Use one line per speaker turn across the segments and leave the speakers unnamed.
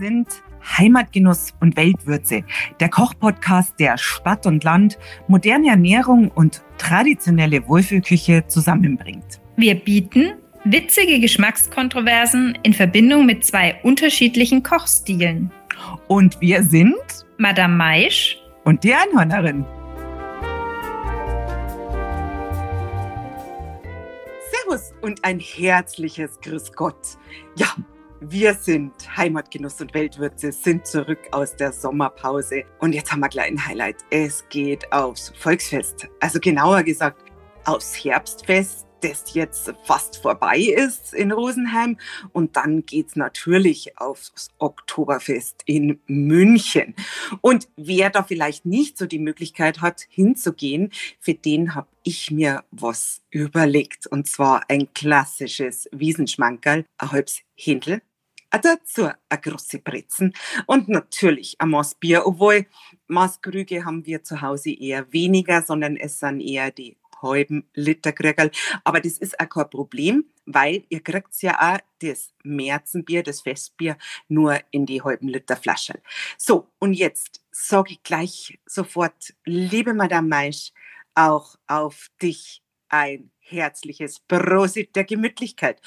sind Heimatgenuss und Weltwürze, der Kochpodcast, der Stadt und Land, moderne Ernährung und traditionelle Wohlfühlküche zusammenbringt.
Wir bieten witzige Geschmackskontroversen in Verbindung mit zwei unterschiedlichen Kochstilen.
Und wir sind
Madame Maisch
und die Einhörnerin. Servus und ein herzliches Grüß Gott. Ja, wir sind Heimatgenuss und Weltwürze, sind zurück aus der Sommerpause. Und jetzt haben wir gleich ein Highlight. Es geht aufs Volksfest. Also genauer gesagt, aufs Herbstfest das jetzt fast vorbei ist in Rosenheim. Und dann geht's natürlich aufs Oktoberfest in München. Und wer da vielleicht nicht so die Möglichkeit hat, hinzugehen, für den habe ich mir was überlegt. Und zwar ein klassisches Wiesenschmankerl, ein halbes Händel, dazu eine große Brezen und natürlich ein Maß Bier, obwohl Maßkrüge haben wir zu Hause eher weniger, sondern es sind eher die halben Liter Krügerl. Aber das ist auch kein Problem, weil ihr kriegt ja auch das Märzenbier, das Festbier, nur in die halben Liter Flaschen. So, und jetzt sage ich gleich sofort, liebe Madame Maisch, auch auf dich ein herzliches Prosit der Gemütlichkeit.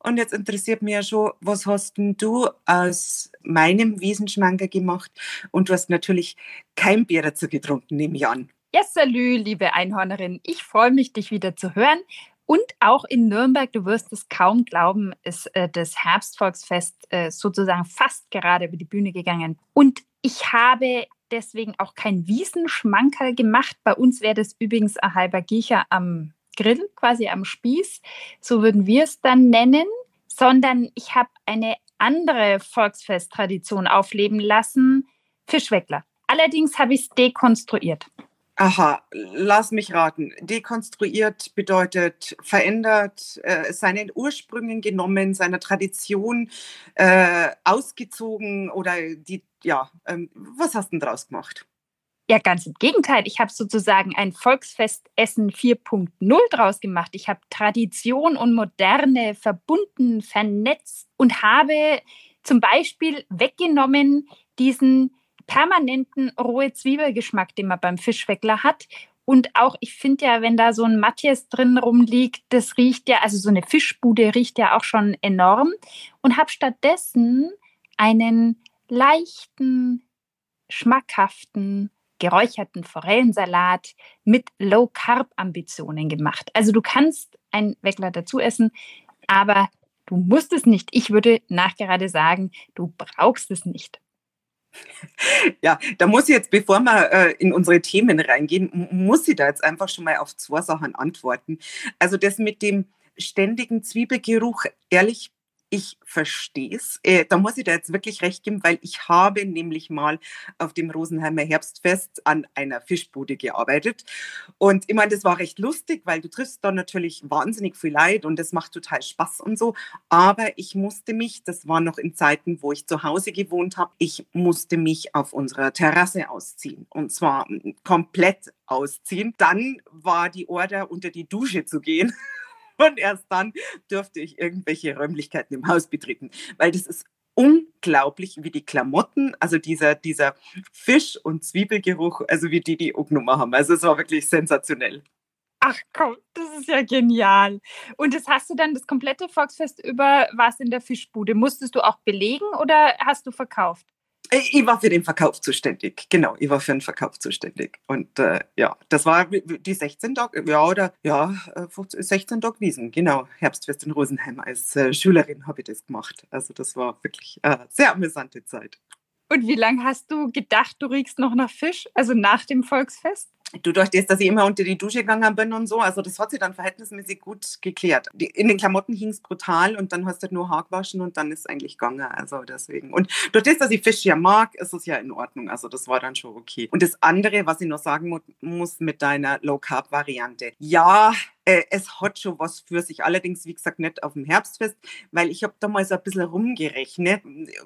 Und jetzt interessiert mich ja schon, was hast du aus meinem Wiesenschmanker gemacht? Und du hast natürlich kein Bier dazu getrunken, nehme ich an.
Ja, salü, liebe Einhornerin. Ich freue mich, dich wieder zu hören. Und auch in Nürnberg, du wirst es kaum glauben, ist äh, das Herbstvolksfest äh, sozusagen fast gerade über die Bühne gegangen. Und ich habe deswegen auch kein Wiesenschmankerl gemacht. Bei uns wäre das übrigens ein halber Giecher am Grill, quasi am Spieß. So würden wir es dann nennen. Sondern ich habe eine andere Volksfesttradition aufleben lassen, Fischweckler. Allerdings habe ich es dekonstruiert.
Aha, lass mich raten. Dekonstruiert bedeutet verändert, äh, seinen Ursprüngen genommen, seiner Tradition äh, ausgezogen oder die, ja, ähm, was hast du denn draus gemacht?
Ja, ganz im Gegenteil. Ich habe sozusagen ein Volksfestessen 4.0 draus gemacht. Ich habe Tradition und Moderne verbunden, vernetzt und habe zum Beispiel weggenommen diesen permanenten rohe Zwiebelgeschmack, den man beim Fischweckler hat. Und auch, ich finde ja, wenn da so ein Matthias drin rumliegt, das riecht ja, also so eine Fischbude riecht ja auch schon enorm. Und habe stattdessen einen leichten, schmackhaften, geräucherten Forellensalat mit Low-Carb-Ambitionen gemacht. Also du kannst einen Weckler dazu essen, aber du musst es nicht. Ich würde nachgerade sagen, du brauchst es nicht.
Ja, da muss ich jetzt, bevor wir äh, in unsere Themen reingehen, muss ich da jetzt einfach schon mal auf zwei Sachen antworten. Also das mit dem ständigen Zwiebelgeruch, ehrlich, ich verstehe es. Äh, da muss ich da jetzt wirklich recht geben, weil ich habe nämlich mal auf dem Rosenheimer Herbstfest an einer Fischbude gearbeitet. Und ich meine, das war recht lustig, weil du triffst da natürlich wahnsinnig viel Leid und das macht total Spaß und so. Aber ich musste mich, das war noch in Zeiten, wo ich zu Hause gewohnt habe, ich musste mich auf unserer Terrasse ausziehen. Und zwar komplett ausziehen. Dann war die Order, unter die Dusche zu gehen. Und erst dann durfte ich irgendwelche Räumlichkeiten im Haus betreten, weil das ist unglaublich, wie die Klamotten, also dieser, dieser Fisch- und Zwiebelgeruch, also wie die die Ugnummer haben. Also es war wirklich sensationell.
Ach komm, das ist ja genial. Und das hast du dann das komplette Volksfest über was in der Fischbude? Musstest du auch belegen oder hast du verkauft?
Äh, ich war für den Verkauf zuständig, genau, ich war für den Verkauf zuständig. Und äh, ja, das war die 16 Tage, ja, oder ja, 16 äh, Tage Wiesen, genau, Herbstfest in Rosenheim. Als äh, Schülerin habe ich das gemacht. Also das war wirklich eine sehr amüsante Zeit.
Und wie lange hast du gedacht, du riechst noch nach Fisch, also nach dem Volksfest?
Du durch das, dass ich immer unter die Dusche gegangen bin und so, also das hat sich dann verhältnismäßig gut geklärt. Die, in den Klamotten hing es brutal und dann hast du halt nur Haar gewaschen und dann ist eigentlich gegangen, also deswegen. Und durch das, dass ich Fisch ja mag, ist es ja in Ordnung, also das war dann schon okay. Und das andere, was ich noch sagen mu muss mit deiner Low-Carb-Variante, ja, äh, es hat schon was für sich. Allerdings, wie gesagt, nicht auf dem Herbstfest, weil ich habe da mal so ein bisschen rumgerechnet.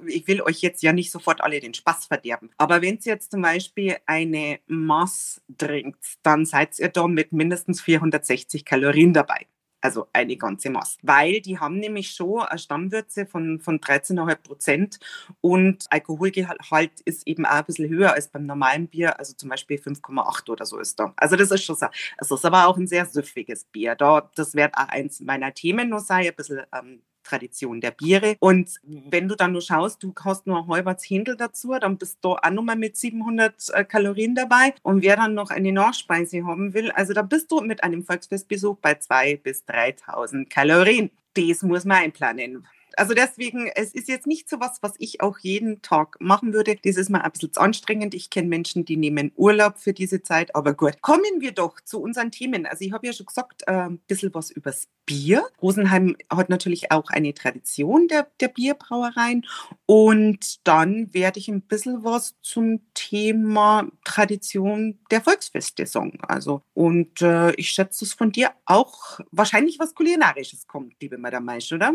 Ich will euch jetzt ja nicht sofort alle den Spaß verderben. Aber wenn ihr jetzt zum Beispiel eine Mass trinkt, dann seid ihr da mit mindestens 460 Kalorien dabei. Also eine ganze Masse. Weil die haben nämlich schon eine Stammwürze von, von 13,5 Prozent und Alkoholgehalt ist eben auch ein bisschen höher als beim normalen Bier, also zum Beispiel 5,8 oder so ist da. Also das ist schon so. Es ist aber auch ein sehr süffiges Bier. Da, das wird auch eins meiner Themen noch sein, ein bisschen ähm, Tradition der Biere. Und wenn du dann nur schaust, du hast nur halbes Händel dazu, dann bist du auch nochmal mit 700 äh, Kalorien dabei. Und wer dann noch eine Nachspeise haben will, also da bist du mit einem Volksfestbesuch bei 2.000 bis 3.000 Kalorien. Das muss man einplanen. Also deswegen, es ist jetzt nicht so was, was ich auch jeden Tag machen würde. Das ist mal ein bisschen zu anstrengend. Ich kenne Menschen, die nehmen Urlaub für diese Zeit, aber gut. Kommen wir doch zu unseren Themen. Also ich habe ja schon gesagt, äh, ein bisschen was übers Bier. Rosenheim hat natürlich auch eine Tradition der, der Bierbrauereien. Und dann werde ich ein bisschen was zum Thema Tradition der Volksfeste sagen. Also, und äh, ich schätze, dass von dir auch wahrscheinlich was Kulinarisches kommt, liebe Madame Meisch, oder?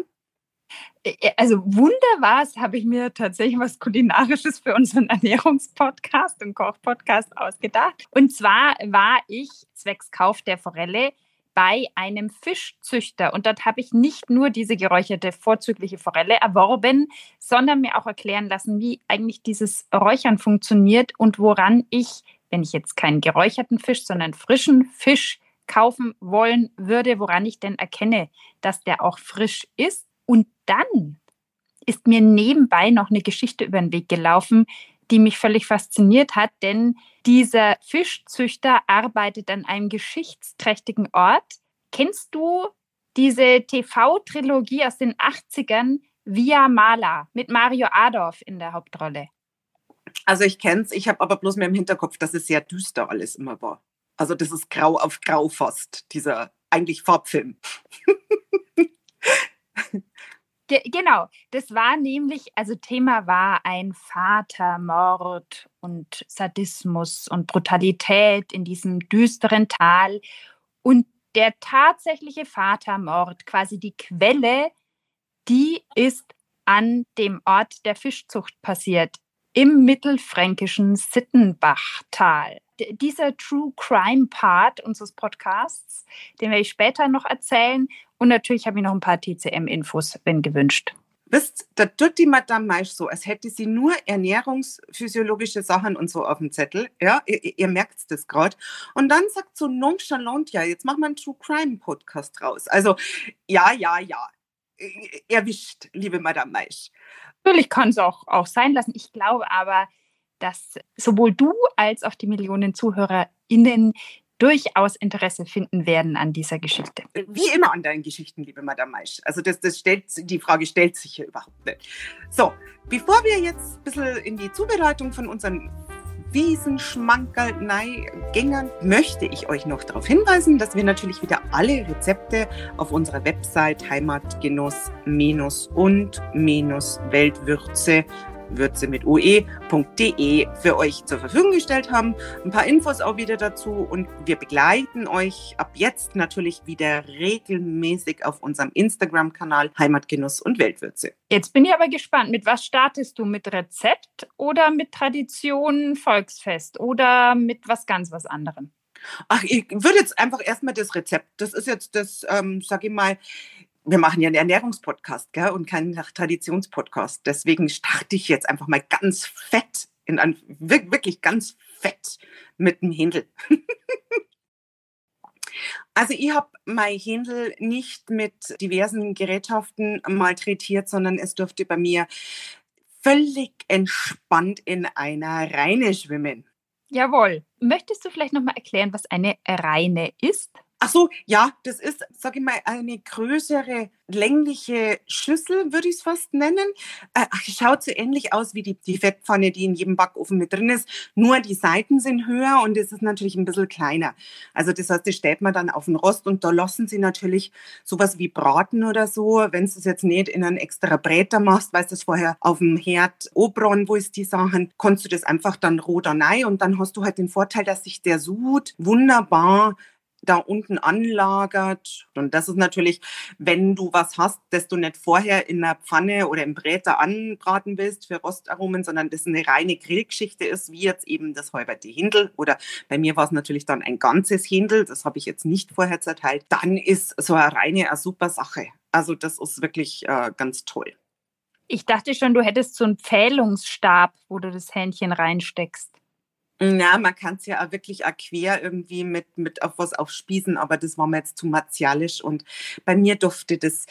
Also wunderbar, habe ich mir tatsächlich was Kulinarisches für unseren Ernährungspodcast und Kochpodcast ausgedacht. Und zwar war ich zwecks Kauf der Forelle bei einem Fischzüchter und dort habe ich nicht nur diese geräucherte vorzügliche Forelle erworben, sondern mir auch erklären lassen, wie eigentlich dieses Räuchern funktioniert und woran ich, wenn ich jetzt keinen geräucherten Fisch, sondern frischen Fisch kaufen wollen würde, woran ich denn erkenne, dass der auch frisch ist und dann ist mir nebenbei noch eine Geschichte über den Weg gelaufen, die mich völlig fasziniert hat, denn dieser Fischzüchter arbeitet an einem geschichtsträchtigen Ort. Kennst du diese TV-Trilogie aus den 80ern, Via Mala, mit Mario Adorf in der Hauptrolle?
Also ich kenne es, ich habe aber bloß mehr im Hinterkopf, dass es sehr düster alles immer war. Also das ist grau auf grau fast, dieser eigentlich Farbfilm.
Ge genau, das war nämlich, also Thema war ein Vatermord und Sadismus und Brutalität in diesem düsteren Tal. Und der tatsächliche Vatermord, quasi die Quelle, die ist an dem Ort der Fischzucht passiert, im mittelfränkischen Sittenbachtal. Dieser True Crime Part unseres Podcasts, den werde ich später noch erzählen. Und natürlich habe ich noch ein paar TCM-Infos, wenn gewünscht.
Wisst, da tut die Madame Maisch so, als hätte sie nur ernährungsphysiologische Sachen und so auf dem Zettel. Ja, ihr, ihr merkt das gerade. Und dann sagt so nonchalant, ja, jetzt machen wir einen True Crime Podcast raus. Also, ja, ja, ja. Erwischt, liebe Madame Maisch.
Natürlich kann es auch, auch sein lassen. Ich glaube aber, dass sowohl du als auch die Millionen ZuhörerInnen durchaus Interesse finden werden an dieser Geschichte.
Wie immer an deinen Geschichten, liebe Madame Maisch. Also das, das stellt, die Frage stellt sich hier überhaupt nicht. So, bevor wir jetzt ein bisschen in die Zubereitung von unseren Wiesenschmankerl gängern, möchte ich euch noch darauf hinweisen, dass wir natürlich wieder alle Rezepte auf unserer Website heimatgenuss-und-weltwürze Würze mit ue.de für euch zur Verfügung gestellt haben. Ein paar Infos auch wieder dazu und wir begleiten euch ab jetzt natürlich wieder regelmäßig auf unserem Instagram-Kanal Heimatgenuss und Weltwürze.
Jetzt bin ich aber gespannt, mit was startest du? Mit Rezept oder mit Tradition, Volksfest oder mit was ganz was anderem?
Ach, ich würde jetzt einfach erstmal das Rezept, das ist jetzt das, ähm, sag ich mal, wir machen ja einen Ernährungspodcast gell, und keinen Traditionspodcast. Deswegen starte ich jetzt einfach mal ganz fett, in ein, wirklich ganz fett mit dem Händel. also ich habe mein Händel nicht mit diversen Gerätschaften malträtiert, sondern es durfte bei mir völlig entspannt in einer Reine schwimmen.
Jawohl. Möchtest du vielleicht nochmal erklären, was eine Reine ist?
Ach so, ja, das ist, sage ich mal, eine größere längliche Schüssel, würde ich es fast nennen. Äh, schaut so ähnlich aus wie die, die Fettpfanne, die in jedem Backofen mit drin ist. Nur die Seiten sind höher und es ist natürlich ein bisschen kleiner. Also das heißt, das stellt man dann auf den Rost und da lassen sie natürlich sowas wie Braten oder so. Wenn du es jetzt nicht in einen extra Bräter machst, weißt du es vorher auf dem Herd Obron, wo ist die Sachen, kannst du das einfach dann roh rein und dann hast du halt den Vorteil, dass sich der Sud wunderbar da unten anlagert. Und das ist natürlich, wenn du was hast, das du nicht vorher in einer Pfanne oder im Bräter anbraten willst für Rostaromen, sondern das eine reine Grillgeschichte ist, wie jetzt eben das halberte Hindel. Oder bei mir war es natürlich dann ein ganzes Hindel, das habe ich jetzt nicht vorher zerteilt. Dann ist so eine reine eine super Sache. Also das ist wirklich äh, ganz toll.
Ich dachte schon, du hättest so einen Pfählungsstab, wo du das Hähnchen reinsteckst.
Ja, man kann es ja auch wirklich auch quer irgendwie mit, mit auf was aufspießen, aber das war mir jetzt zu martialisch und bei mir durfte das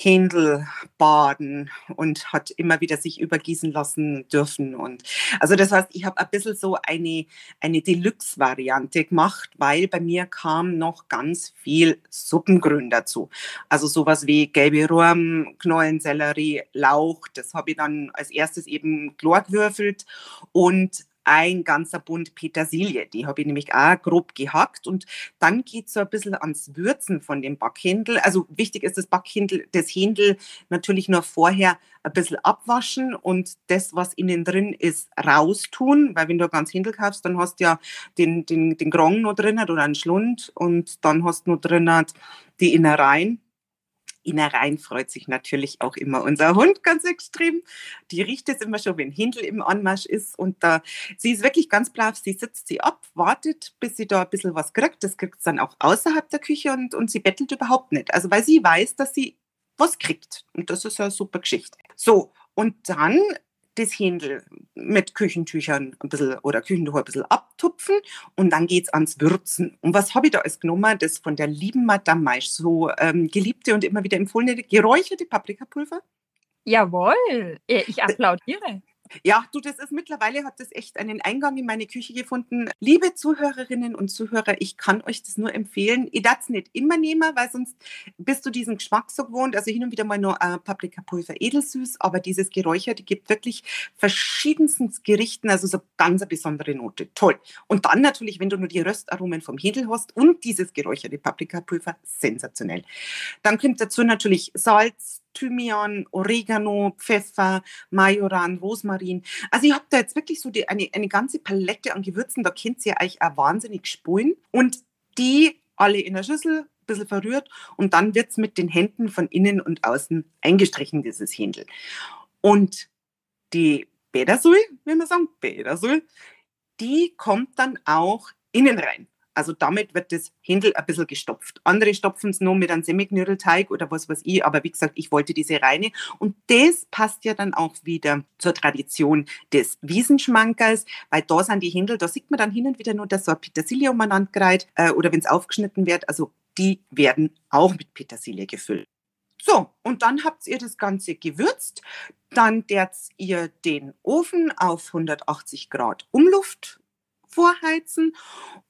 Händel baden und hat immer wieder sich übergießen lassen dürfen. Und also das heißt, ich habe ein bisschen so eine, eine Deluxe-Variante gemacht, weil bei mir kam noch ganz viel Suppengrün dazu. Also sowas wie gelbe Rum, Knollensellerie, Lauch, das habe ich dann als erstes eben klar gewürfelt und ein ganzer Bund Petersilie. Die habe ich nämlich auch grob gehackt und dann geht es so ein bisschen ans Würzen von dem Backhändel. Also wichtig ist das Backhändel, das Händel natürlich nur vorher ein bisschen abwaschen und das, was innen drin ist, raustun, weil wenn du ganz Händel kaufst, dann hast du ja den, den, den Grong noch drin oder einen Schlund und dann hast du noch drin die Innereien. Innereien freut sich natürlich auch immer unser Hund ganz extrem. Die riecht es immer schon, wenn Hindel im Anmarsch ist. Und da, sie ist wirklich ganz brav. Sie sitzt sie ab, wartet, bis sie da ein bisschen was kriegt. Das kriegt sie dann auch außerhalb der Küche und, und sie bettelt überhaupt nicht. Also weil sie weiß, dass sie was kriegt. Und das ist eine super Geschichte. So, und dann das Händel mit Küchentüchern ein bisschen oder Küchentuch ein bisschen abtupfen und dann geht es ans Würzen. Und was habe ich da alles genommen? Das von der lieben Madame Maisch, so ähm, geliebte und immer wieder empfohlene geräucherte Paprikapulver.
Jawohl, ich applaudiere.
Ja, du, das ist mittlerweile hat das echt einen Eingang in meine Küche gefunden. Liebe Zuhörerinnen und Zuhörer, ich kann euch das nur empfehlen. Ich darf es nicht immer nehmen, weil sonst bist du diesen Geschmack so gewohnt. Also hin und wieder mal nur äh, Paprikapulver edelsüß, aber dieses Geräucherte gibt wirklich verschiedensten Gerichten, also so ganz eine besondere Note. Toll. Und dann natürlich, wenn du nur die Röstaromen vom Händel hast und dieses geräucherte Paprikapulver, sensationell. Dann kommt dazu natürlich Salz, Thymian, Oregano, Pfeffer, Majoran, Rosmarin. Also ich habe da jetzt wirklich so die, eine, eine ganze Palette an Gewürzen, da könnt ihr euch auch wahnsinnig spulen. Und die alle in der Schüssel, ein bisschen verrührt und dann wird es mit den Händen von innen und außen eingestrichen, dieses Händel. Und die Bädersul, wie man sagen, Bädersul, die kommt dann auch innen rein. Also damit wird das Händel ein bisschen gestopft. Andere stopfen es nur mit einem Semiknödelteig oder was weiß ich, aber wie gesagt, ich wollte diese reine. Und das passt ja dann auch wieder zur Tradition des Wiesenschmankers, weil da sind die Händel, da sieht man dann hin und wieder nur, dass so ein Petersilie umeinander greift äh, oder wenn es aufgeschnitten wird, also die werden auch mit Petersilie gefüllt. So, und dann habt ihr das Ganze gewürzt. Dann derzt ihr den Ofen auf 180 Grad Umluft vorheizen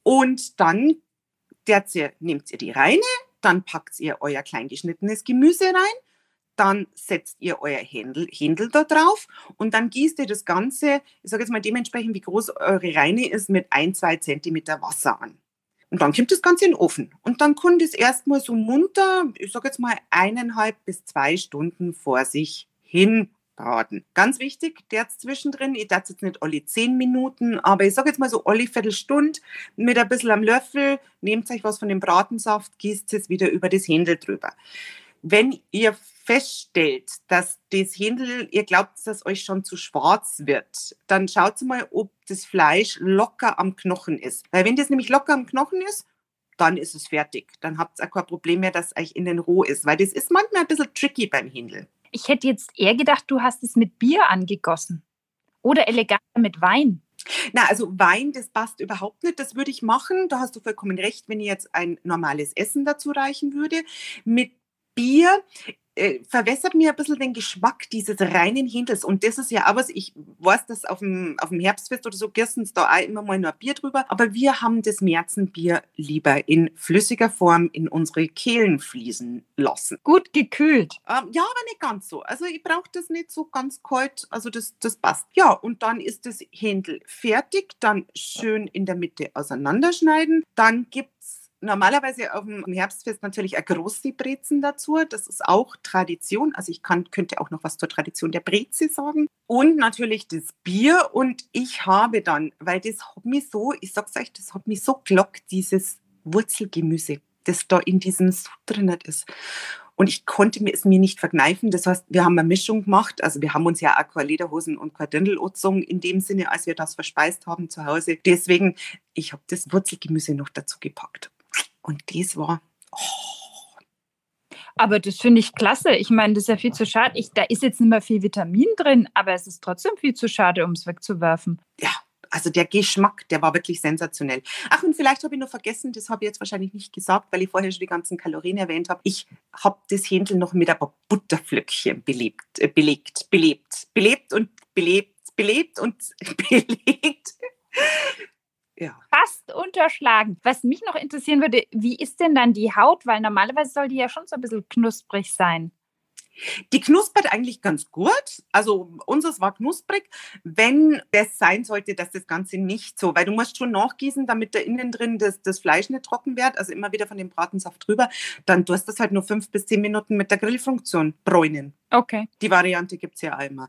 und dann ihr, nehmt ihr die Reine, dann packt ihr euer kleingeschnittenes Gemüse rein, dann setzt ihr euer Händel, Händel da drauf und dann gießt ihr das Ganze, ich sage jetzt mal dementsprechend, wie groß eure Reine ist, mit ein, zwei Zentimeter Wasser an. Und dann kommt das Ganze in den Ofen. Und dann kann das erstmal so munter, ich sage jetzt mal eineinhalb bis zwei Stunden vor sich hin braten. Ganz wichtig, der zwischendrin, ich darf jetzt nicht alle zehn Minuten, aber ich sage jetzt mal so alle Viertelstunde mit ein bisschen am Löffel, nehmt euch was von dem Bratensaft, gießt es wieder über das Händel drüber. Wenn ihr feststellt, dass das Händel, ihr glaubt, dass euch schon zu schwarz wird, dann schaut mal, ob das Fleisch locker am Knochen ist. Weil wenn das nämlich locker am Knochen ist, dann ist es fertig. Dann habt ihr auch kein Problem mehr, dass euch innen roh ist. Weil das ist manchmal ein bisschen tricky beim Händel.
Ich hätte jetzt eher gedacht, du hast es mit Bier angegossen oder eleganter mit Wein.
Na, also Wein, das passt überhaupt nicht. Das würde ich machen. Da hast du vollkommen recht, wenn ich jetzt ein normales Essen dazu reichen würde. Mit Bier äh, verwässert mir ein bisschen den Geschmack dieses reinen Händels. Und das ist ja auch was, ich weiß, dass auf dem, auf dem Herbstfest oder so girsten da auch immer mal nur Bier drüber. Aber wir haben das Märzenbier lieber in flüssiger Form in unsere Kehlen fließen lassen.
Gut gekühlt.
Ähm, ja, aber nicht ganz so. Also ich brauche das nicht so ganz kalt. Also das, das passt. Ja, und dann ist das Händel fertig. Dann schön in der Mitte auseinanderschneiden. Dann gibt es normalerweise auf dem Herbstfest natürlich ein große Brezen dazu. Das ist auch Tradition. Also ich kann, könnte auch noch was zur Tradition der Breze sagen. Und natürlich das Bier. Und ich habe dann, weil das hat mich so, ich sag's euch, das hat mich so glockt, dieses Wurzelgemüse, das da in diesem Sud drin ist. Und ich konnte mir es mir nicht verkneifen. Das heißt, wir haben eine Mischung gemacht. Also wir haben uns ja auch keine Lederhosen und keine Dirndl in dem Sinne, als wir das verspeist haben zu Hause. Deswegen, ich habe das Wurzelgemüse noch dazu gepackt. Und das war... Oh.
Aber das finde ich klasse. Ich meine, das ist ja viel zu schade. Ich, da ist jetzt nicht mehr viel Vitamin drin, aber es ist trotzdem viel zu schade, um es wegzuwerfen.
Ja, also der Geschmack, der war wirklich sensationell. Ach, und vielleicht habe ich noch vergessen, das habe ich jetzt wahrscheinlich nicht gesagt, weil ich vorher schon die ganzen Kalorien erwähnt habe. Ich habe das Händel noch mit ein paar Butterflöckchen belebt, äh, belegt, belebt, belebt und belebt, belebt und belegt.
Ja. Fast unterschlagen. Was mich noch interessieren würde, wie ist denn dann die Haut? Weil normalerweise soll die ja schon so ein bisschen knusprig sein.
Die knuspert eigentlich ganz gut. Also unseres war knusprig. Wenn das sein sollte, dass das Ganze nicht so, weil du musst schon nachgießen, damit da innen drin das, das Fleisch nicht trocken wird, also immer wieder von dem Bratensaft drüber, dann tust du das halt nur fünf bis zehn Minuten mit der Grillfunktion bräunen.
Okay.
Die Variante gibt es ja einmal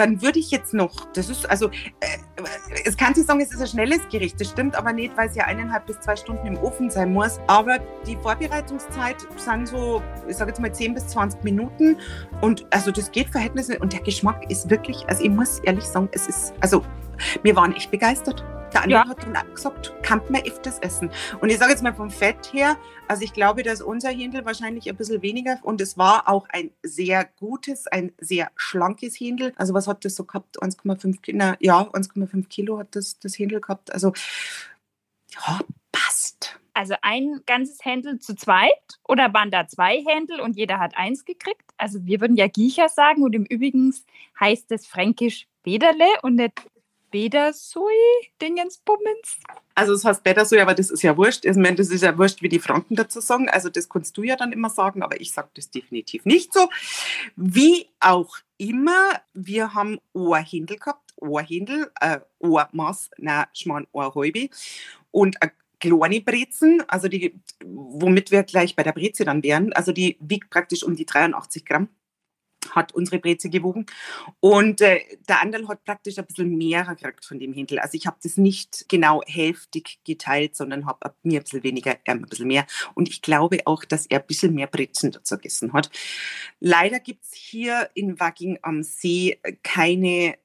dann würde ich jetzt noch, das ist also, äh, es kann sich sagen, es ist ein schnelles Gericht, das stimmt aber nicht, weil es ja eineinhalb bis zwei Stunden im Ofen sein muss. Aber die Vorbereitungszeit sind so, ich sage jetzt mal 10 bis 20 Minuten und also das geht verhältnismäßig und der Geschmack ist wirklich, also ich muss ehrlich sagen, es ist, also wir waren echt begeistert. Der andere ja. hat dann gesagt, kann man öfters essen. Und ich sage jetzt mal vom Fett her, also ich glaube, dass unser Händel wahrscheinlich ein bisschen weniger und es war auch ein sehr gutes, ein sehr schlankes Händel. Also was hat das so gehabt? 1,5 Kilo, ja, 1,5 Kilo hat das, das Händel gehabt. Also ja, passt.
Also ein ganzes Händel zu zweit oder waren da zwei Händel und jeder hat eins gekriegt? Also wir würden ja Giecher sagen und im Übrigen heißt es fränkisch Bederle und nicht Bedersui, Dingensbummens?
Also es heißt Bedersui, aber das ist ja wurscht. Ich meine, das ist ja wurscht, wie die Franken dazu sagen. Also das kannst du ja dann immer sagen, aber ich sage das definitiv nicht so. Wie auch immer, wir haben Ohrhändel gehabt, Ohrhändel, äh, Ohrmaß, nein, Schmarrn, Ohrhalbe und eine kleine Brezen, also die, womit wir gleich bei der Breze dann wären, also die wiegt praktisch um die 83 Gramm hat unsere Breze gewogen. Und äh, der andere hat praktisch ein bisschen mehr gekriegt von dem Händel. Also ich habe das nicht genau hälftig geteilt, sondern habe mir ein bisschen weniger, er ein bisschen mehr. Und ich glaube auch, dass er ein bisschen mehr Brezen dazu gegessen hat. Leider gibt es hier in Wagging am See keine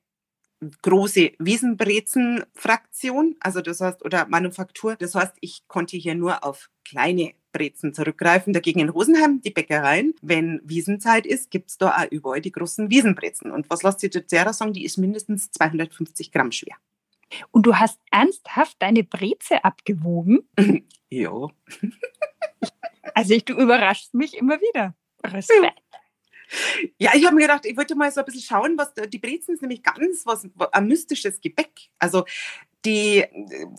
große Wiesenbrezen-Fraktion, also das heißt, oder Manufaktur. Das heißt, ich konnte hier nur auf kleine Brezen zurückgreifen. Dagegen in Rosenheim, die Bäckereien, wenn Wiesenzeit ist, gibt es da auch überall die großen Wiesenbrezen. Und was lasst ihr Zera sagen? Die ist mindestens 250 Gramm schwer.
Und du hast ernsthaft deine Breze abgewogen?
ja.
also ich, du überraschst mich immer wieder. Respekt.
Ja, ich habe mir gedacht, ich wollte mal so ein bisschen schauen, was die Brezen ist nämlich ganz was ein mystisches Gebäck. Also die,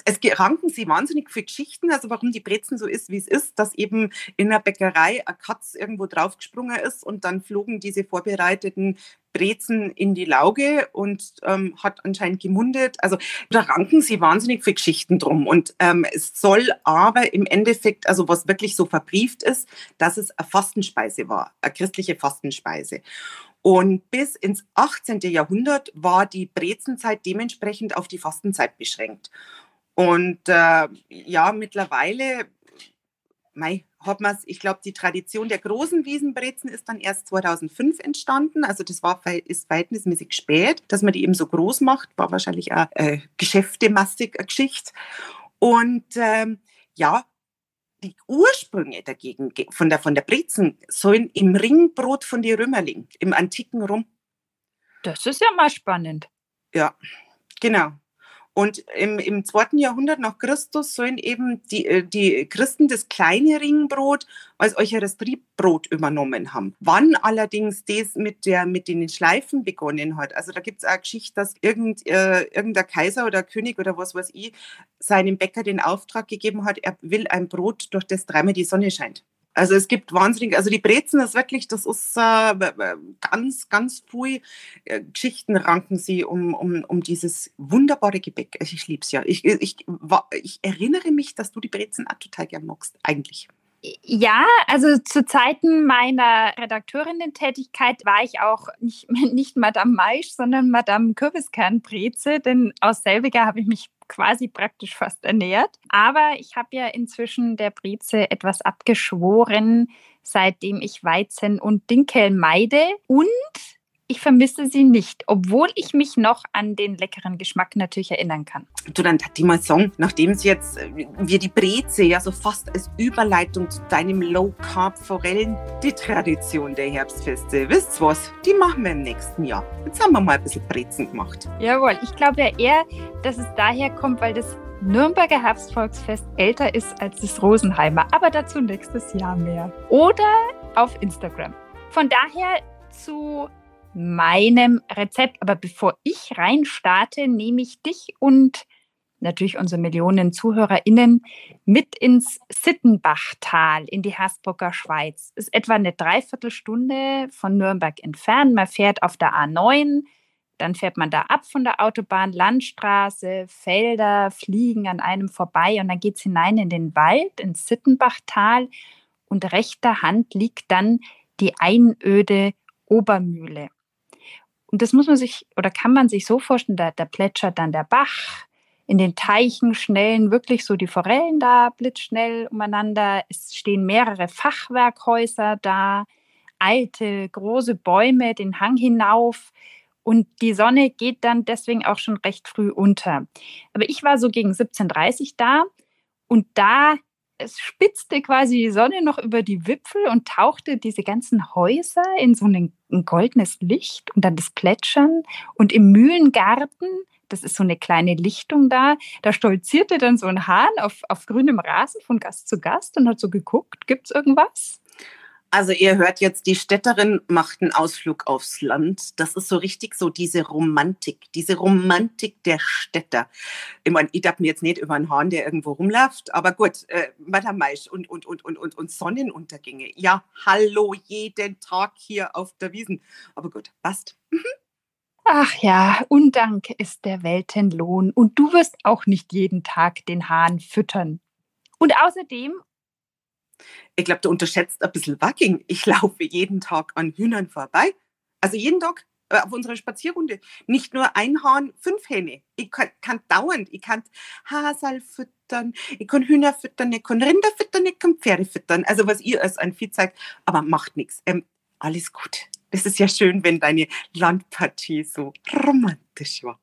es ranken sie wahnsinnig viele Geschichten, also warum die Brezen so ist, wie es ist, dass eben in der Bäckerei ein Katz irgendwo draufgesprungen ist und dann flogen diese vorbereiteten Brezen in die Lauge und ähm, hat anscheinend gemundet. Also da ranken sie wahnsinnig viele Geschichten drum. Und ähm, es soll aber im Endeffekt, also was wirklich so verbrieft ist, dass es eine Fastenspeise war, eine christliche Fastenspeise. Und bis ins 18. Jahrhundert war die Brezenzeit dementsprechend auf die Fastenzeit beschränkt. Und äh, ja, mittlerweile mei, hat man ich glaube, die Tradition der großen Wiesenbrezen ist dann erst 2005 entstanden. Also das war ist verhältnismäßig spät, dass man die eben so groß macht. War wahrscheinlich auch äh, geschäftemastig eine Geschichte. Und ähm, ja, die Ursprünge dagegen von der, von der Brezen sollen im Ringbrot von die Römerling, im antiken Rum.
Das ist ja mal spannend.
Ja, genau. Und im, im zweiten Jahrhundert nach Christus sollen eben die, äh, die Christen das kleine Ringbrot als Eucharistiebrot übernommen haben. Wann allerdings das mit, der, mit den Schleifen begonnen hat, also da gibt es eine Geschichte, dass irgend, äh, irgendein Kaiser oder König oder was weiß ich seinem Bäcker den Auftrag gegeben hat, er will ein Brot, durch das dreimal die Sonne scheint. Also es gibt wahnsinnig, also die Brezen ist wirklich, das ist äh, ganz, ganz viel äh, Geschichten ranken sie um, um, um dieses wunderbare Gebäck. Also ich liebe es ja. Ich, ich, ich erinnere mich, dass du die Brezen auch total gern magst, eigentlich.
Ja, also zu Zeiten meiner Redakteurinnen-Tätigkeit war ich auch nicht, nicht Madame Maisch, sondern Madame Kürbiskernbreze, denn aus selbiger habe ich mich quasi praktisch fast ernährt. Aber ich habe ja inzwischen der Breze etwas abgeschworen, seitdem ich Weizen und Dinkel meide und ich vermisse sie nicht, obwohl ich mich noch an den leckeren Geschmack natürlich erinnern kann.
Du, dann hat die mal sagen, nachdem es jetzt äh, wir die Breze ja so fast als Überleitung zu deinem Low Carb Forellen, die Tradition der Herbstfeste, wisst ihr was? Die machen wir im nächsten Jahr. Jetzt haben wir mal ein bisschen Brezen gemacht.
Jawohl, ich glaube ja eher, dass es daher kommt, weil das Nürnberger Herbstvolksfest älter ist als das Rosenheimer, aber dazu nächstes Jahr mehr. Oder auf Instagram. Von daher zu meinem Rezept. Aber bevor ich reinstarte, nehme ich dich und natürlich unsere Millionen ZuhörerInnen mit ins Sittenbachtal in die Hersbrucker Schweiz. Ist etwa eine Dreiviertelstunde von Nürnberg entfernt. Man fährt auf der A9, dann fährt man da ab von der Autobahn, Landstraße, Felder fliegen an einem vorbei und dann geht es hinein in den Wald, ins Sittenbachtal und rechter Hand liegt dann die Einöde Obermühle. Und das muss man sich oder kann man sich so vorstellen, da, da plätschert dann der Bach, in den Teichen schnellen wirklich so die Forellen da blitzschnell umeinander. Es stehen mehrere Fachwerkhäuser da, alte, große Bäume den Hang hinauf. Und die Sonne geht dann deswegen auch schon recht früh unter. Aber ich war so gegen 17.30 da und da es spitzte quasi die Sonne noch über die Wipfel und tauchte diese ganzen Häuser in so ein, ein goldenes Licht und dann das Plätschern. Und im Mühlengarten, das ist so eine kleine Lichtung da, da stolzierte dann so ein Hahn auf, auf grünem Rasen von Gast zu Gast und hat so geguckt, gibt es irgendwas?
Also ihr hört jetzt, die Städterin macht einen Ausflug aufs Land. Das ist so richtig so diese Romantik, diese Romantik der Städter. Ich meine, ich darf mir jetzt nicht über einen Hahn, der irgendwo rumläuft, aber gut, äh, Madame Maisch und, und, und, und, und, und Sonnenuntergänge. Ja, hallo, jeden Tag hier auf der Wiesen. Aber gut, passt. Mhm.
Ach ja, Undank ist der Weltenlohn und du wirst auch nicht jeden Tag den Hahn füttern. Und außerdem
ich glaube, du unterschätzt ein bisschen Wacking. Ich laufe jeden Tag an Hühnern vorbei. Also jeden Tag äh, auf unserer Spazierrunde. Nicht nur ein Hahn, fünf Hähne. Ich kann, kann dauernd, ich kann Hasal füttern, ich kann Hühner füttern, ich kann Rinder füttern, ich kann Pferde füttern. Also was ihr als ein Vieh zeigt, aber macht nichts. Ähm, alles gut. Es ist ja schön, wenn deine Landpartie so romantisch war.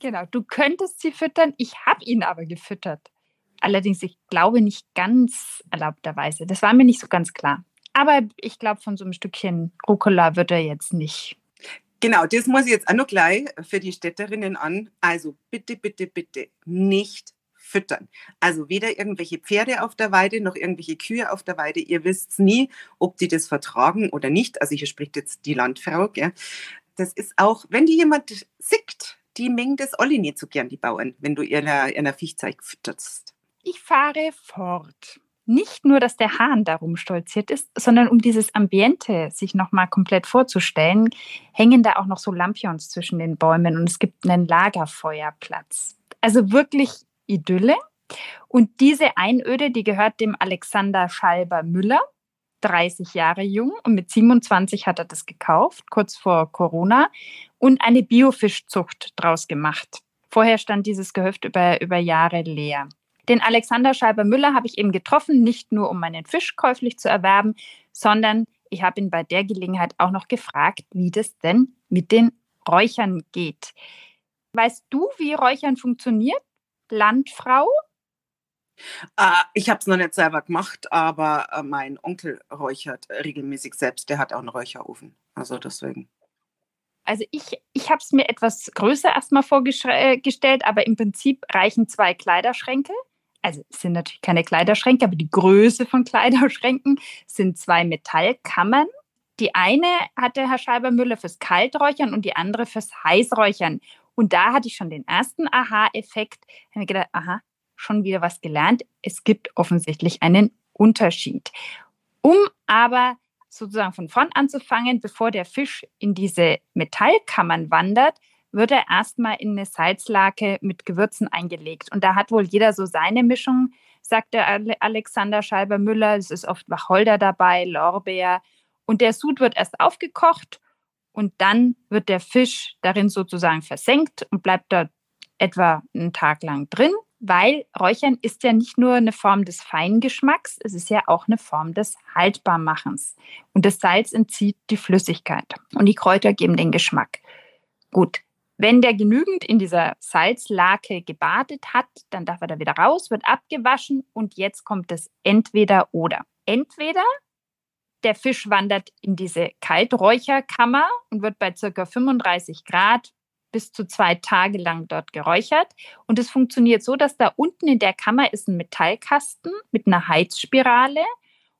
Genau, du könntest sie füttern, ich habe ihn aber gefüttert. Allerdings, ich glaube nicht ganz erlaubterweise. Das war mir nicht so ganz klar. Aber ich glaube, von so einem Stückchen Rucola wird er jetzt nicht.
Genau, das muss ich jetzt auch noch gleich für die Städterinnen an. Also bitte, bitte, bitte nicht füttern. Also weder irgendwelche Pferde auf der Weide noch irgendwelche Kühe auf der Weide. Ihr wisst nie, ob die das vertragen oder nicht. Also hier spricht jetzt die Landfrau. Gell? Das ist auch, wenn die jemand sickt, die mengen das alle nicht so gern, die Bauern, wenn du ihrer, ihrer Viechzeug fütterst.
Ich fahre fort. Nicht nur, dass der Hahn darum stolziert ist, sondern um dieses Ambiente sich nochmal komplett vorzustellen, hängen da auch noch so Lampions zwischen den Bäumen und es gibt einen Lagerfeuerplatz. Also wirklich Idylle. Und diese Einöde, die gehört dem Alexander Schalber Müller, 30 Jahre jung und mit 27 hat er das gekauft, kurz vor Corona, und eine Biofischzucht draus gemacht. Vorher stand dieses Gehöft über, über Jahre leer. Den Alexander Scheiber-Müller habe ich eben getroffen, nicht nur um meinen Fisch käuflich zu erwerben, sondern ich habe ihn bei der Gelegenheit auch noch gefragt, wie das denn mit den Räuchern geht. Weißt du, wie Räuchern funktioniert? Landfrau?
Uh, ich habe es noch nicht selber gemacht, aber uh, mein Onkel räuchert regelmäßig selbst. Der hat auch einen Räucherofen. Also deswegen.
Also ich, ich habe es mir etwas größer erstmal vorgestellt, aber im Prinzip reichen zwei Kleiderschränke also es sind natürlich keine Kleiderschränke, aber die Größe von Kleiderschränken sind zwei Metallkammern. Die eine hatte Herr Scheiber-Müller fürs Kalträuchern und die andere fürs Heißräuchern. Und da hatte ich schon den ersten Aha-Effekt. Da habe ich gedacht, aha, schon wieder was gelernt. Es gibt offensichtlich einen Unterschied. Um aber sozusagen von vorn anzufangen, bevor der Fisch in diese Metallkammern wandert, wird er erstmal in eine Salzlake mit Gewürzen eingelegt. Und da hat wohl jeder so seine Mischung. sagt der Alexander Scheiber-Müller. Es ist oft Wacholder dabei, Lorbeer. Und der Sud wird erst aufgekocht und dann wird der Fisch darin sozusagen versenkt und bleibt da etwa einen Tag lang drin, weil Räuchern ist ja nicht nur eine Form des Feingeschmacks, es ist ja auch eine Form des Haltbarmachens. Und das Salz entzieht die Flüssigkeit und die Kräuter geben den Geschmack. Gut, wenn der genügend in dieser Salzlake gebadet hat, dann darf er da wieder raus, wird abgewaschen und jetzt kommt das entweder oder. Entweder der Fisch wandert in diese Kalträucherkammer und wird bei ca. 35 Grad bis zu zwei Tage lang dort geräuchert. Und es funktioniert so, dass da unten in der Kammer ist ein Metallkasten mit einer Heizspirale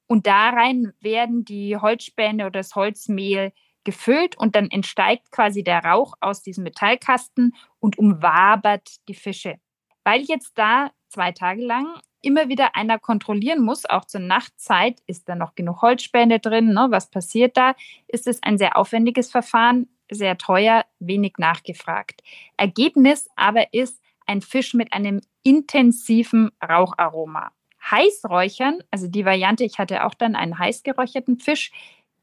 und da rein werden die Holzspäne oder das Holzmehl gefüllt und dann entsteigt quasi der Rauch aus diesem Metallkasten und umwabert die Fische. Weil jetzt da zwei Tage lang immer wieder einer kontrollieren muss, auch zur Nachtzeit, ist da noch genug Holzspäne drin, ne? was passiert da, ist es ein sehr aufwendiges Verfahren, sehr teuer, wenig nachgefragt. Ergebnis aber ist ein Fisch mit einem intensiven Raucharoma. Heißräuchern, also die Variante, ich hatte auch dann einen heiß geräucherten Fisch,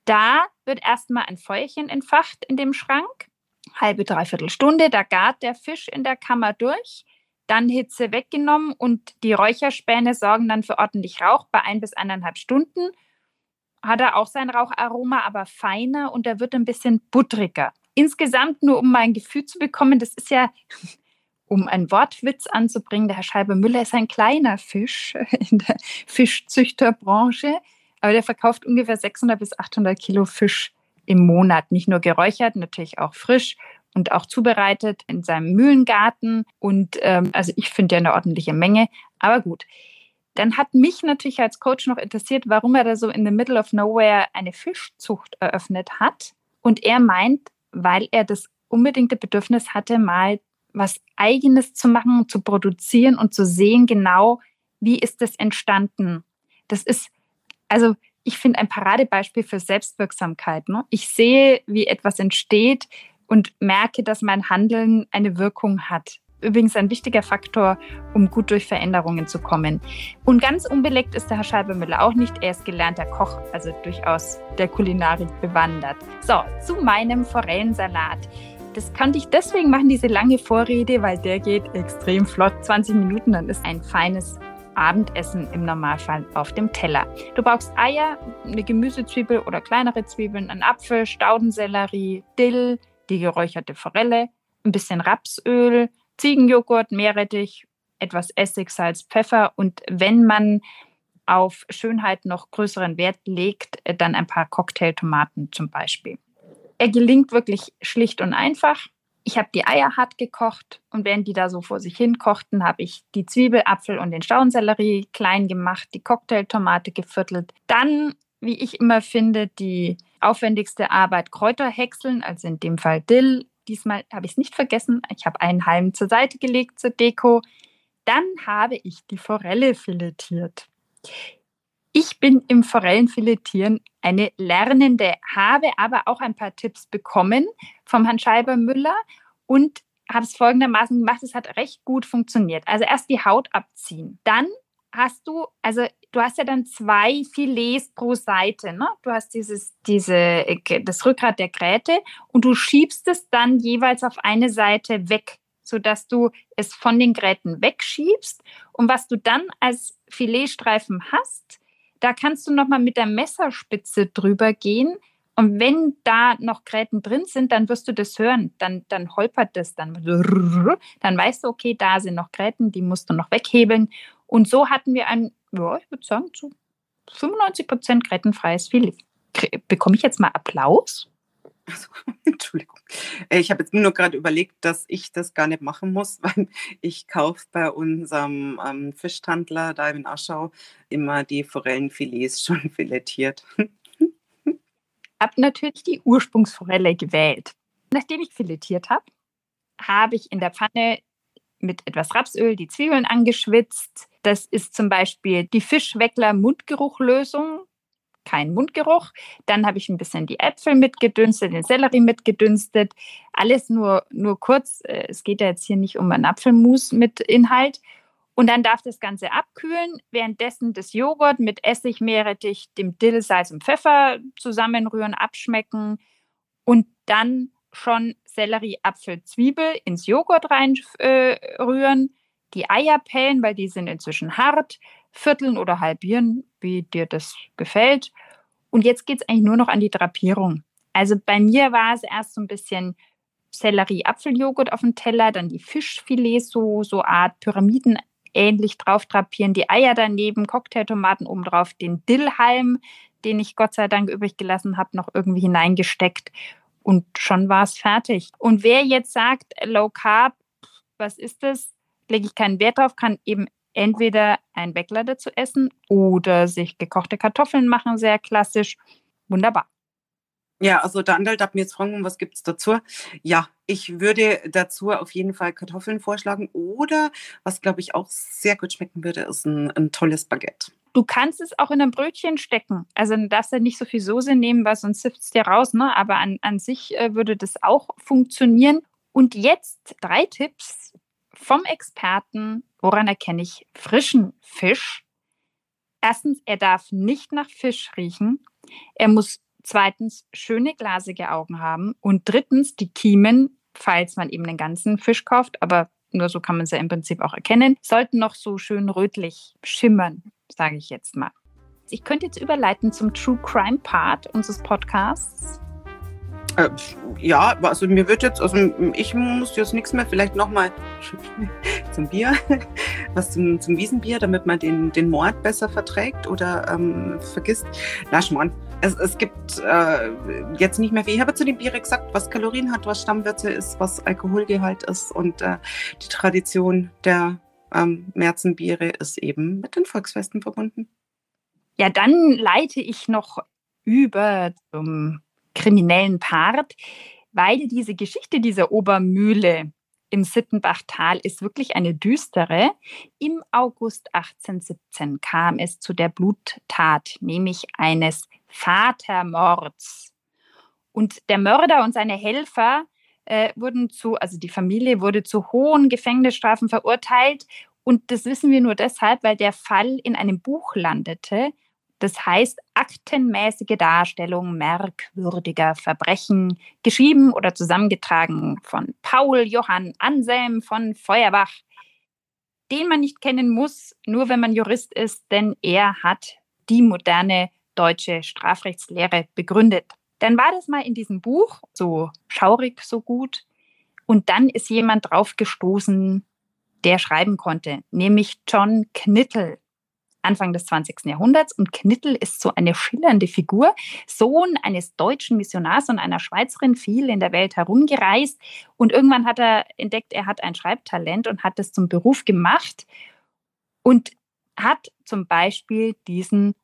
da wird erstmal ein Feuerchen entfacht in dem Schrank, halbe, dreiviertel Stunde, da gart der Fisch in der Kammer durch, dann Hitze weggenommen und die Räucherspäne sorgen dann für ordentlich Rauch bei ein bis eineinhalb Stunden. Hat er auch sein Raucharoma, aber feiner und er wird ein bisschen buttriger. Insgesamt nur, um mal ein Gefühl zu bekommen, das ist ja, um einen Wortwitz anzubringen, der Herr Scheibe Müller ist ein kleiner Fisch in der Fischzüchterbranche. Aber der verkauft ungefähr 600 bis 800 Kilo Fisch im Monat. Nicht nur geräuchert, natürlich auch frisch und auch zubereitet in seinem Mühlengarten. Und ähm, also ich finde ja eine ordentliche Menge. Aber gut. Dann hat mich natürlich als Coach noch interessiert, warum er da so in the middle of nowhere eine Fischzucht eröffnet hat. Und er meint, weil er das unbedingte Bedürfnis hatte, mal was Eigenes zu machen, zu produzieren und zu sehen, genau, wie ist das entstanden. Das ist also ich finde ein Paradebeispiel für Selbstwirksamkeit. Ne? Ich sehe, wie etwas entsteht und merke, dass mein Handeln eine Wirkung hat. Übrigens ein wichtiger Faktor, um gut durch Veränderungen zu kommen. Und ganz unbeleckt ist der Herr Scheibermüller auch nicht. Er ist gelernter Koch, also durchaus der Kulinarik bewandert. So, zu meinem Forellensalat. Das konnte ich deswegen machen, diese lange Vorrede, weil der geht extrem flott. 20 Minuten, dann ist ein feines Abendessen im Normalfall auf dem Teller. Du brauchst Eier, eine Gemüsezwiebel oder kleinere Zwiebeln, einen Apfel, Staudensellerie, Dill, die geräucherte Forelle, ein bisschen Rapsöl, Ziegenjoghurt, Meerrettich, etwas Essig, Salz, Pfeffer und wenn man auf Schönheit noch größeren Wert legt, äh, dann ein paar Cocktailtomaten zum Beispiel. Er gelingt wirklich schlicht und einfach ich habe die Eier hart gekocht und während die da so vor sich hin kochten, habe ich die Zwiebel, Apfel und den Staudensellerie klein gemacht, die Cocktailtomate geviertelt. Dann, wie ich immer finde, die aufwendigste Arbeit Kräuter häckseln, also in dem Fall Dill. Diesmal habe ich es nicht vergessen. Ich habe einen Halm zur Seite gelegt zur Deko. Dann habe ich die Forelle filetiert. Ich bin im Forellenfiletieren eine Lernende, habe aber auch ein paar Tipps bekommen vom Herrn Scheiber-Müller und habe es folgendermaßen gemacht. Es hat recht gut funktioniert. Also erst die Haut abziehen. Dann hast du, also du hast ja dann zwei Filets pro Seite. Ne? Du hast dieses, diese, das Rückgrat der Gräte und du schiebst es dann jeweils auf eine Seite weg, sodass du es von den Gräten wegschiebst. Und was du dann als Filetstreifen hast, da kannst du noch mal mit der Messerspitze drüber gehen. Und wenn da noch Gräten drin sind, dann wirst du das hören. Dann, dann holpert das dann. Dann weißt du, okay, da sind noch Gräten, die musst du noch weghebeln. Und so hatten wir ein, ja, ich würde sagen, zu 95 Prozent grätenfreies Filet. Bekomme ich jetzt mal Applaus?
Also, Entschuldigung. Äh, ich habe jetzt nur gerade überlegt, dass ich das gar nicht machen muss, weil ich kaufe bei unserem ähm, Fischtandler da in Aschau immer die Forellenfilets schon filetiert.
habe natürlich die Ursprungsforelle gewählt. Nachdem ich filetiert habe, habe ich in der Pfanne mit etwas Rapsöl die Zwiebeln angeschwitzt. Das ist zum Beispiel die Fischweckler Mundgeruchlösung kein Mundgeruch. Dann habe ich ein bisschen die Äpfel mitgedünstet, den Sellerie mitgedünstet. Alles nur, nur kurz. Äh, es geht ja jetzt hier nicht um ein Apfelmus mit Inhalt. Und dann darf das Ganze abkühlen, währenddessen das Joghurt mit Essig, Meerrettich, dem Dill, Salz und Pfeffer zusammenrühren, abschmecken und dann schon Sellerie, Apfel, Zwiebel ins Joghurt reinrühren, äh, die Eier pellen, weil die sind inzwischen hart, vierteln oder halbieren, wie dir das gefällt. Und jetzt geht es eigentlich nur noch an die Drapierung. Also bei mir war es erst so ein bisschen Sellerie-Apfeljoghurt auf dem Teller, dann die Fischfilets, so, so Art Pyramiden ähnlich drauf drapieren, die Eier daneben, Cocktailtomaten oben drauf, den Dillhalm, den ich Gott sei Dank übrig gelassen habe, noch irgendwie hineingesteckt und schon war es fertig. Und wer jetzt sagt, Low Carb, was ist das? Lege ich keinen Wert drauf, kann eben entweder ein Bäckler dazu essen oder sich gekochte Kartoffeln machen, sehr klassisch. Wunderbar.
Ja, also der Andal darf mir jetzt fragen, was gibt es dazu? Ja, ich würde dazu auf jeden Fall Kartoffeln vorschlagen oder, was glaube ich auch sehr gut schmecken würde, ist ein, ein tolles Baguette.
Du kannst es auch in ein Brötchen stecken. Also du darfst ja nicht so viel Soße nehmen, weil sonst sifft es dir raus. Ne? Aber an, an sich äh, würde das auch funktionieren. Und jetzt drei Tipps vom Experten. Woran erkenne ich frischen Fisch? Erstens, er darf nicht nach Fisch riechen. Er muss zweitens schöne glasige Augen haben und drittens die Kiemen, falls man eben den ganzen Fisch kauft, aber nur so kann man sie ja im Prinzip auch erkennen, sollten noch so schön rötlich schimmern, sage ich jetzt mal. Ich könnte jetzt überleiten zum True Crime Part unseres Podcasts.
Äh, ja, also mir wird jetzt, also ich muss jetzt nichts mehr, vielleicht nochmal zum Bier, was zum, zum Wiesenbier, damit man den, den Mord besser verträgt oder ähm, vergisst. Na, Schmarrn. Es, es gibt äh, jetzt nicht mehr viel. Ich habe zu den Biere gesagt, was Kalorien hat, was Stammwürze ist, was Alkoholgehalt ist und äh, die Tradition der ähm, Märzenbiere ist eben mit den Volksfesten verbunden.
Ja, dann leite ich noch über zum kriminellen Part, weil diese Geschichte dieser Obermühle im Sittenbachtal ist wirklich eine düstere. Im August 1817 kam es zu der Bluttat, nämlich eines Vatermords. Und der Mörder und seine Helfer äh, wurden zu, also die Familie wurde zu hohen Gefängnisstrafen verurteilt. Und das wissen wir nur deshalb, weil der Fall in einem Buch landete, das heißt aktenmäßige Darstellung merkwürdiger Verbrechen, geschrieben oder zusammengetragen von Paul Johann Anselm von Feuerbach, den man nicht kennen muss, nur wenn man Jurist ist, denn er hat die moderne deutsche Strafrechtslehre begründet. Dann war das mal in diesem Buch so schaurig, so gut. Und dann ist jemand drauf gestoßen, der schreiben konnte, nämlich John Knittel. Anfang des 20. Jahrhunderts. Und Knittel ist so eine schillernde Figur, Sohn eines deutschen Missionars und einer Schweizerin, viel in der Welt herumgereist. Und irgendwann hat er entdeckt, er hat ein Schreibtalent und hat es zum Beruf gemacht und hat zum Beispiel diesen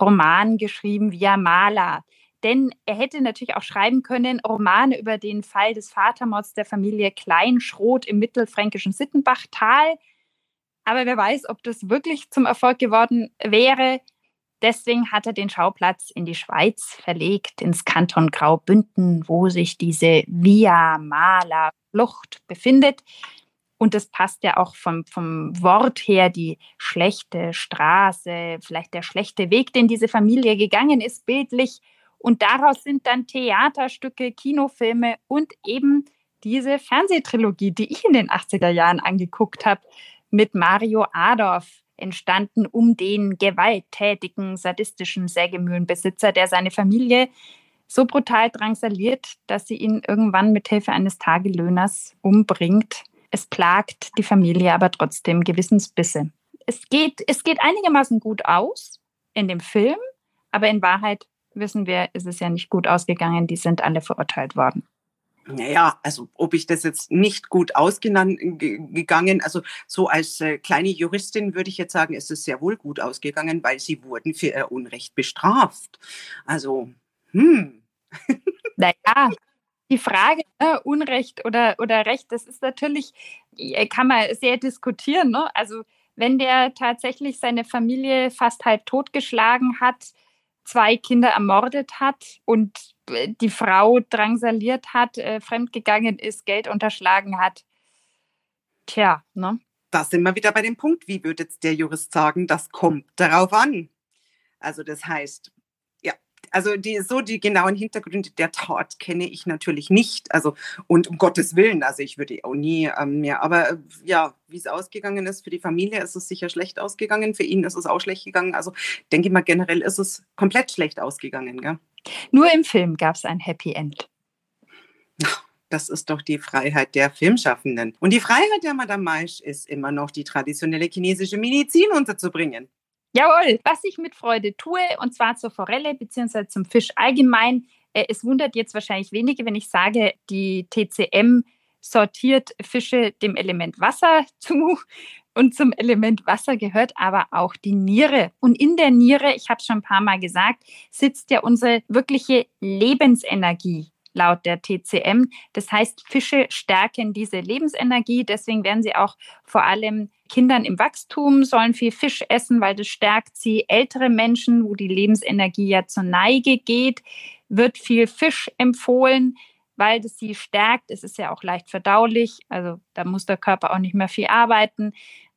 Roman geschrieben via Maler. Denn er hätte natürlich auch schreiben können, Romane über den Fall des Vatermords der Familie Kleinschroth im mittelfränkischen Sittenbachtal. Aber wer weiß, ob das wirklich zum Erfolg geworden wäre. Deswegen hat er den Schauplatz in die Schweiz verlegt, ins Kanton Graubünden, wo sich diese Via Maler Flucht befindet. Und das passt ja auch vom, vom Wort her, die schlechte Straße, vielleicht der schlechte Weg, den diese Familie gegangen ist, bildlich. Und daraus sind dann Theaterstücke, Kinofilme und eben diese Fernsehtrilogie, die ich in den 80er Jahren angeguckt habe, mit Mario Adorf entstanden um den gewalttätigen, sadistischen Sägemühlenbesitzer, der seine Familie so brutal drangsaliert, dass sie ihn irgendwann mit Hilfe eines Tagelöhners umbringt. Es plagt die Familie aber trotzdem Gewissensbisse. Es geht, es geht einigermaßen gut aus in dem Film, aber in Wahrheit wissen wir, ist es ja nicht gut ausgegangen. Die sind alle verurteilt worden.
Naja, also ob ich das jetzt nicht gut ausgegangen, also so als äh, kleine Juristin würde ich jetzt sagen, es ist sehr wohl gut ausgegangen, weil sie wurden für ihr Unrecht bestraft. Also, hm.
Naja, die Frage, ne, Unrecht oder, oder Recht, das ist natürlich, äh, kann man sehr diskutieren. Ne? Also wenn der tatsächlich seine Familie fast halb totgeschlagen hat, zwei Kinder ermordet hat und äh, die Frau drangsaliert hat, äh, fremdgegangen ist, Geld unterschlagen hat. Tja, ne?
da sind wir wieder bei dem Punkt, wie würde jetzt der Jurist sagen, das kommt darauf an. Also das heißt, also die, so die genauen Hintergründe der Tat kenne ich natürlich nicht. Also und um Gottes Willen, also ich würde auch nie ähm, mehr. Aber äh, ja, wie es ausgegangen ist für die Familie, ist es sicher schlecht ausgegangen. Für ihn ist es auch schlecht gegangen. Also denke ich mal generell ist es komplett schlecht ausgegangen. Gell?
Nur im Film gab es ein Happy End.
Das ist doch die Freiheit der Filmschaffenden. Und die Freiheit der Madame Maisch ist immer noch die traditionelle chinesische Medizin unterzubringen.
Jawohl, was ich mit Freude tue, und zwar zur Forelle bzw. zum Fisch allgemein. Äh, es wundert jetzt wahrscheinlich wenige, wenn ich sage, die TCM sortiert Fische dem Element Wasser zu. Und zum Element Wasser gehört aber auch die Niere. Und in der Niere, ich habe es schon ein paar Mal gesagt, sitzt ja unsere wirkliche Lebensenergie laut der TCM. Das heißt, Fische stärken diese Lebensenergie. Deswegen werden sie auch vor allem Kindern im Wachstum sollen viel Fisch essen, weil das stärkt sie. Ältere Menschen, wo die Lebensenergie ja zur Neige geht, wird viel Fisch empfohlen, weil das sie stärkt. Es ist ja auch leicht verdaulich, also da muss der Körper auch nicht mehr viel arbeiten.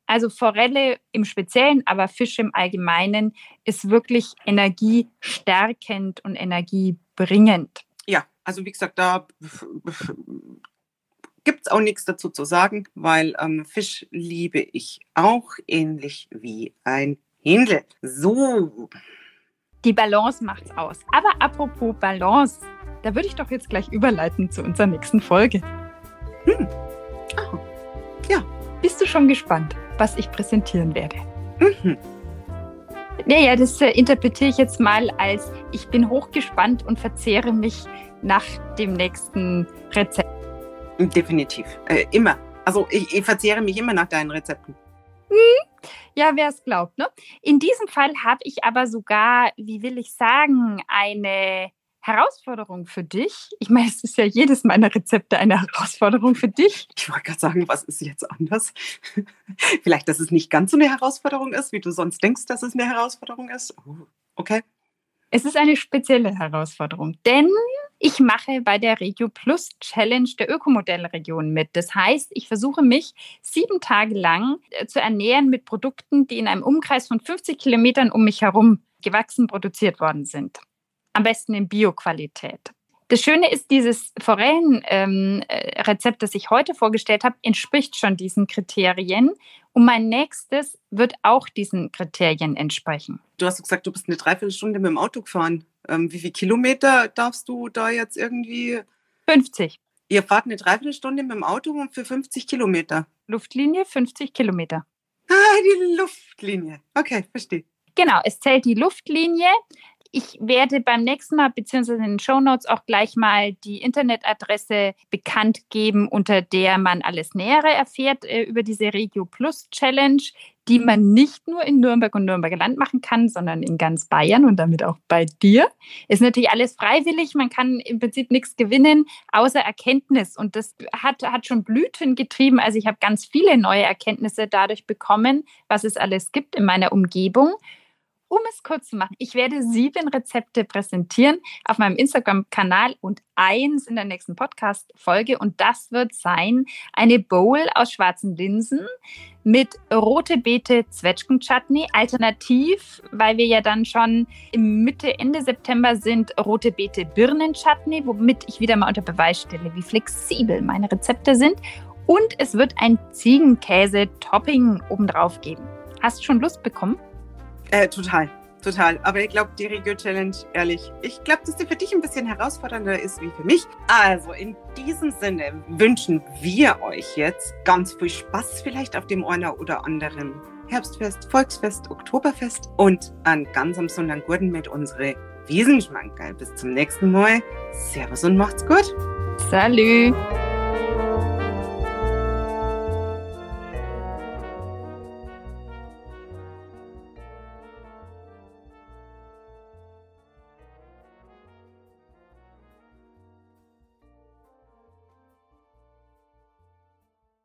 Also Forelle im Speziellen, aber Fisch im Allgemeinen ist wirklich energiestärkend und energiebringend.
Ja, also wie gesagt, da gibt es auch nichts dazu zu sagen, weil ähm, Fisch liebe ich auch ähnlich wie ein Händel. So.
Die Balance macht's aus. Aber apropos Balance, da würde ich doch jetzt gleich überleiten zu unserer nächsten Folge. Hm. Oh. Ja. Bist du schon gespannt, was ich präsentieren werde? Mhm. Naja, das äh, interpretiere ich jetzt mal als, ich bin hochgespannt und verzehre mich nach dem nächsten Rezept.
Definitiv. Äh, immer. Also ich, ich, verzehre mich immer nach deinen Rezepten.
Hm. Ja, wer es glaubt. Ne? In diesem Fall habe ich aber sogar, wie will ich sagen, eine Herausforderung für dich. Ich meine, es ist ja jedes meiner Rezepte eine Herausforderung für dich.
Ich wollte gerade sagen, was ist jetzt anders? Vielleicht, dass es nicht ganz so eine Herausforderung ist, wie du sonst denkst, dass es eine Herausforderung ist. Oh, okay.
Es ist eine spezielle Herausforderung, denn ich mache bei der Regio Plus Challenge der Ökomodellregion mit. Das heißt, ich versuche mich sieben Tage lang äh, zu ernähren mit Produkten, die in einem Umkreis von 50 Kilometern um mich herum gewachsen produziert worden sind. Am besten in Bioqualität. Das Schöne ist, dieses Forellenrezept, ähm, äh, das ich heute vorgestellt habe, entspricht schon diesen Kriterien. Und mein nächstes wird auch diesen Kriterien entsprechen.
Du hast gesagt, du bist eine Dreiviertelstunde mit dem Auto gefahren. Ähm, wie viele Kilometer darfst du da jetzt irgendwie?
50.
Ihr fahrt eine Dreiviertelstunde mit dem Auto für 50 Kilometer.
Luftlinie 50 Kilometer.
Ah, die Luftlinie. Okay, verstehe.
Genau, es zählt die Luftlinie. Ich werde beim nächsten Mal beziehungsweise in den Show Notes auch gleich mal die Internetadresse bekannt geben, unter der man alles Nähere erfährt äh, über diese Regio Plus Challenge, die man nicht nur in Nürnberg und Nürnberger Land machen kann, sondern in ganz Bayern und damit auch bei dir. Ist natürlich alles freiwillig. Man kann im Prinzip nichts gewinnen, außer Erkenntnis. Und das hat, hat schon Blüten getrieben. Also ich habe ganz viele neue Erkenntnisse dadurch bekommen, was es alles gibt in meiner Umgebung. Um es kurz zu machen, ich werde sieben Rezepte präsentieren auf meinem Instagram-Kanal und eins in der nächsten Podcast-Folge. Und das wird sein eine Bowl aus schwarzen Linsen mit rote Beete Zwetschgen-Chutney. Alternativ, weil wir ja dann schon Mitte, Ende September sind, rote Beete Birnen-Chutney, womit ich wieder mal unter Beweis stelle, wie flexibel meine Rezepte sind. Und es wird ein Ziegenkäse-Topping obendrauf geben. Hast du schon Lust bekommen?
Äh, total, total. Aber ich glaube, die Regio Challenge, ehrlich, ich glaube, dass die für dich ein bisschen herausfordernder ist wie für mich. Also in diesem Sinne wünschen wir euch jetzt ganz viel Spaß vielleicht auf dem einen oder anderen Herbstfest, Volksfest, Oktoberfest und an ganz am Sonntag Gurten mit unsere Wiesenschmankerl. Bis zum nächsten Mal. Servus und macht's gut.
Salut.